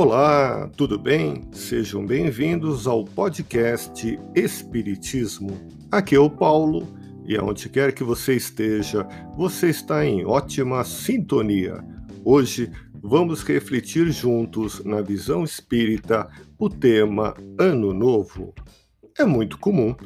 Olá, tudo bem? Sejam bem-vindos ao podcast Espiritismo. Aqui é o Paulo e aonde quer que você esteja, você está em ótima sintonia. Hoje vamos refletir juntos na visão espírita o tema Ano Novo. É muito comum,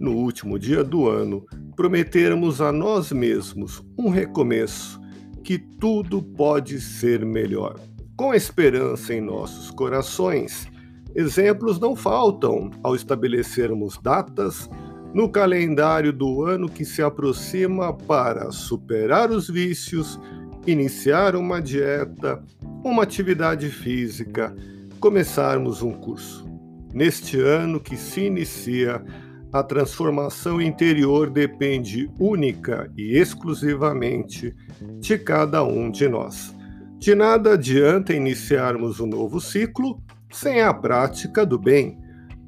no último dia do ano, prometermos a nós mesmos um recomeço, que tudo pode ser melhor. Com esperança em nossos corações, exemplos não faltam ao estabelecermos datas no calendário do ano que se aproxima para superar os vícios, iniciar uma dieta, uma atividade física, começarmos um curso. Neste ano que se inicia, a transformação interior depende única e exclusivamente de cada um de nós. De nada adianta iniciarmos um novo ciclo sem a prática do bem,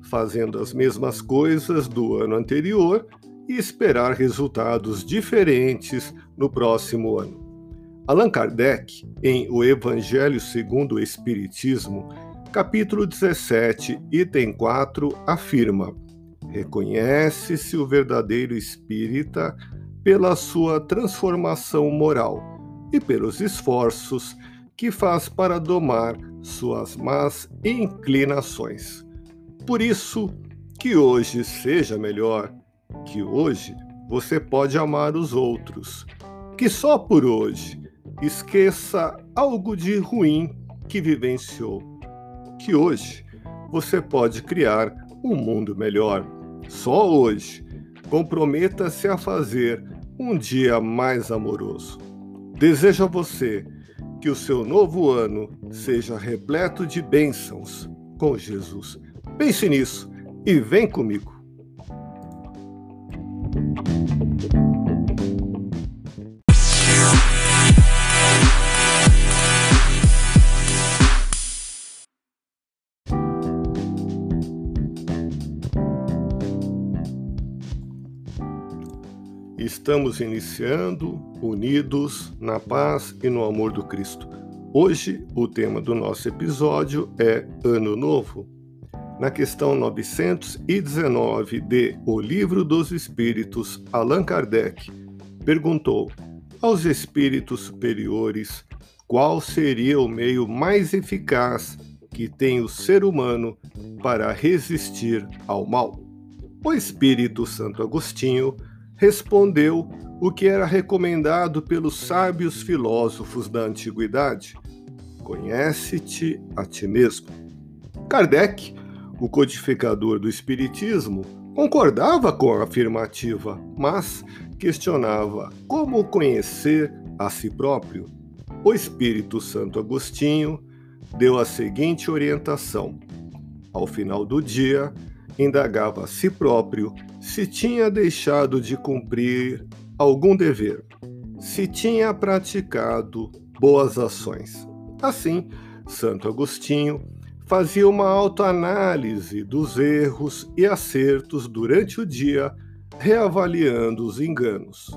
fazendo as mesmas coisas do ano anterior e esperar resultados diferentes no próximo ano. Allan Kardec, em O Evangelho segundo o Espiritismo, capítulo 17, item 4, afirma: Reconhece-se o verdadeiro espírita pela sua transformação moral e pelos esforços que faz para domar suas más inclinações. Por isso, que hoje seja melhor, que hoje você pode amar os outros, que só por hoje esqueça algo de ruim que vivenciou, que hoje você pode criar um mundo melhor. Só hoje, comprometa-se a fazer um dia mais amoroso. Desejo a você que o seu novo ano seja repleto de bênçãos com Jesus. Pense nisso e vem comigo. Estamos iniciando unidos na paz e no amor do Cristo. Hoje, o tema do nosso episódio é Ano Novo. Na questão 919 de O Livro dos Espíritos, Allan Kardec perguntou aos espíritos superiores qual seria o meio mais eficaz que tem o ser humano para resistir ao mal. O Espírito Santo Agostinho respondeu o que era recomendado pelos sábios filósofos da antiguidade: Conhece-te a ti mesmo. Kardec, o codificador do Espiritismo, concordava com a afirmativa, mas questionava como conhecer a si próprio. O Espírito Santo Agostinho deu a seguinte orientação: ao final do dia, indagava a si próprio se tinha deixado de cumprir algum dever, se tinha praticado boas ações. Assim, Santo Agostinho fazia uma autoanálise dos erros e acertos durante o dia, reavaliando os enganos.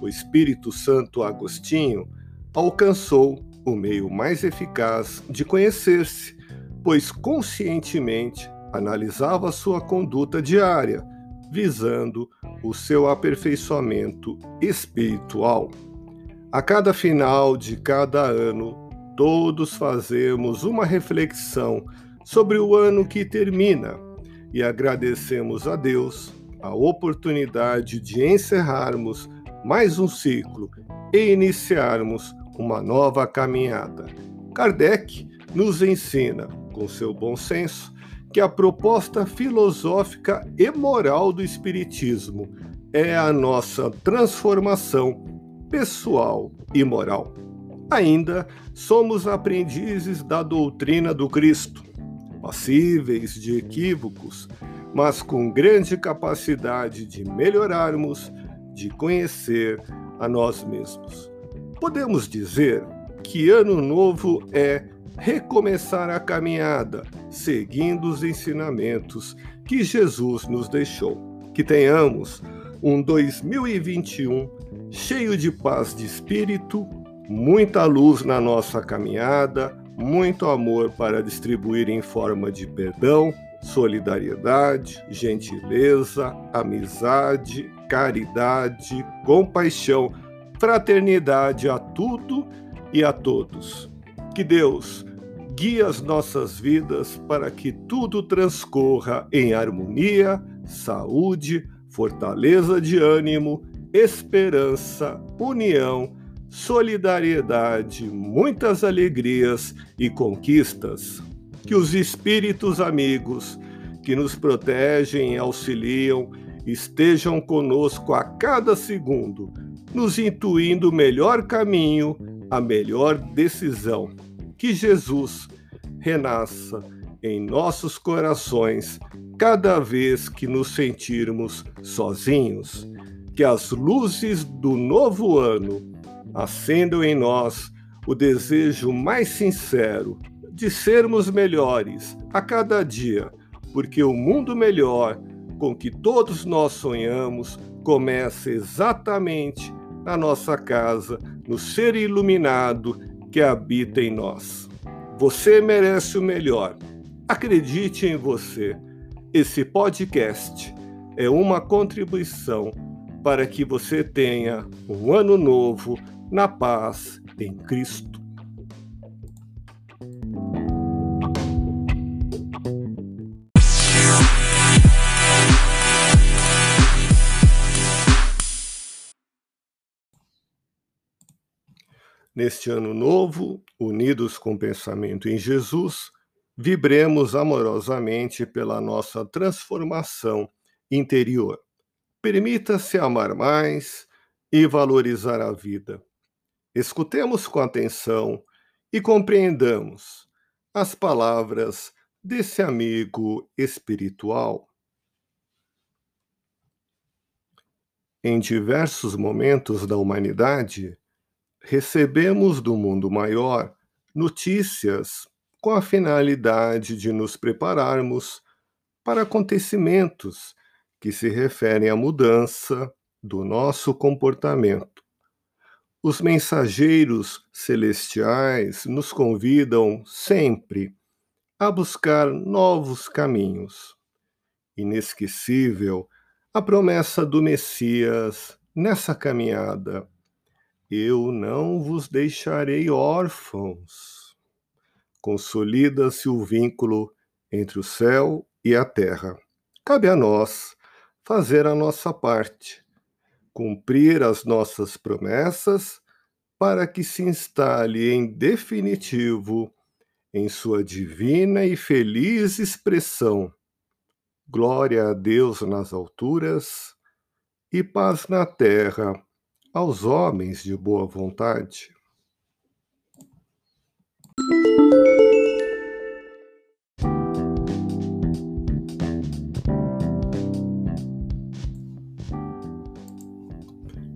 O Espírito Santo Agostinho alcançou o meio mais eficaz de conhecer-se, pois conscientemente analisava sua conduta diária, visando o seu aperfeiçoamento espiritual. A cada final de cada ano, todos fazemos uma reflexão sobre o ano que termina e agradecemos a Deus a oportunidade de encerrarmos mais um ciclo e iniciarmos uma nova caminhada. Kardec nos ensina, com seu bom senso, que a proposta filosófica e moral do Espiritismo é a nossa transformação pessoal e moral. Ainda somos aprendizes da doutrina do Cristo, passíveis de equívocos, mas com grande capacidade de melhorarmos, de conhecer a nós mesmos. Podemos dizer que Ano Novo é recomeçar a caminhada, seguindo os ensinamentos que Jesus nos deixou. Que tenhamos um 2021 cheio de paz de espírito, muita luz na nossa caminhada, muito amor para distribuir em forma de perdão, solidariedade, gentileza, amizade, caridade, compaixão, fraternidade a tudo e a todos. Que Deus guie as nossas vidas para que tudo transcorra em harmonia, saúde, fortaleza de ânimo, esperança, união, solidariedade, muitas alegrias e conquistas. Que os espíritos amigos que nos protegem e auxiliam estejam conosco a cada segundo, nos intuindo o melhor caminho, a melhor decisão. Que Jesus renasça em nossos corações cada vez que nos sentirmos sozinhos. Que as luzes do novo ano acendam em nós o desejo mais sincero de sermos melhores a cada dia, porque o mundo melhor com que todos nós sonhamos começa exatamente na nossa casa, no ser iluminado que habita em nós. Você merece o melhor. Acredite em você. Esse podcast é uma contribuição para que você tenha um ano novo na paz em Cristo. Neste ano novo, unidos com o pensamento em Jesus, vibremos amorosamente pela nossa transformação interior. Permita-se amar mais e valorizar a vida. Escutemos com atenção e compreendamos as palavras desse amigo espiritual. Em diversos momentos da humanidade, recebemos do mundo maior notícias com a finalidade de nos prepararmos para acontecimentos que se referem à mudança do nosso comportamento. Os mensageiros celestiais nos convidam sempre a buscar novos caminhos. Inesquecível a promessa do Messias nessa caminhada eu não vos deixarei órfãos. Consolida-se o vínculo entre o céu e a terra. Cabe a nós fazer a nossa parte, cumprir as nossas promessas para que se instale em definitivo em sua divina e feliz expressão. Glória a Deus nas alturas e paz na terra aos homens de boa vontade.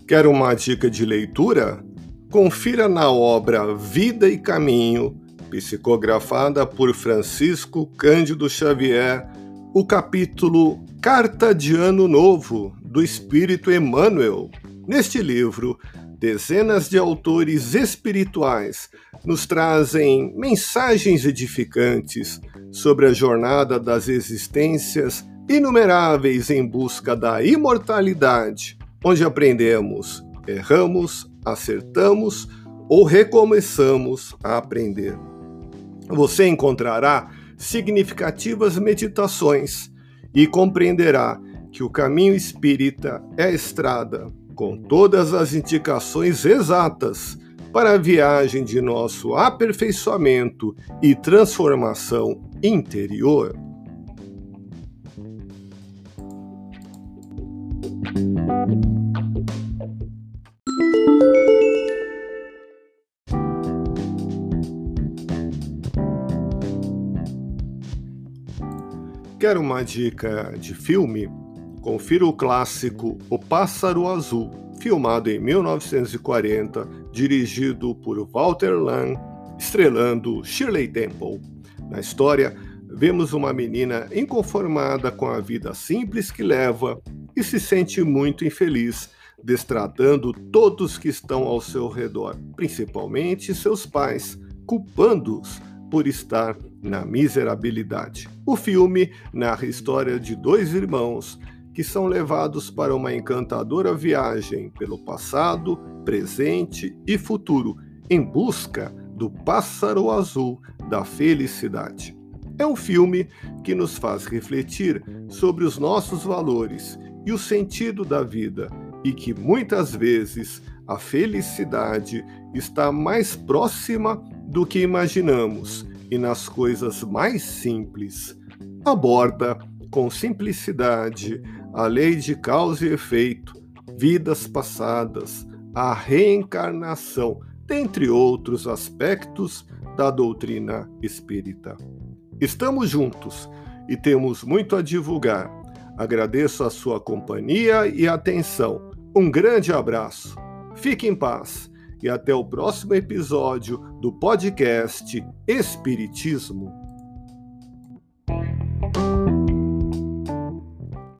Quer uma dica de leitura? Confira na obra Vida e Caminho, psicografada por Francisco Cândido Xavier, o capítulo Carta de Ano Novo do Espírito Emmanuel, Neste livro, dezenas de autores espirituais nos trazem mensagens edificantes sobre a jornada das existências inumeráveis em busca da imortalidade, onde aprendemos, erramos, acertamos ou recomeçamos a aprender. Você encontrará significativas meditações e compreenderá que o caminho espírita é a estrada com todas as indicações exatas para a viagem de nosso aperfeiçoamento e transformação interior. Quer uma dica de filme? Confira o clássico O Pássaro Azul, filmado em 1940, dirigido por Walter Lang, estrelando Shirley Temple. Na história, vemos uma menina inconformada com a vida simples que leva e se sente muito infeliz, destratando todos que estão ao seu redor, principalmente seus pais, culpando-os por estar na miserabilidade. O filme narra a história de dois irmãos que são levados para uma encantadora viagem pelo passado, presente e futuro em busca do pássaro azul da felicidade. É um filme que nos faz refletir sobre os nossos valores e o sentido da vida e que muitas vezes a felicidade está mais próxima do que imaginamos e nas coisas mais simples. Aborda com simplicidade a lei de causa e efeito, vidas passadas, a reencarnação, dentre outros aspectos da doutrina espírita. Estamos juntos e temos muito a divulgar. Agradeço a sua companhia e atenção. Um grande abraço. Fique em paz e até o próximo episódio do podcast Espiritismo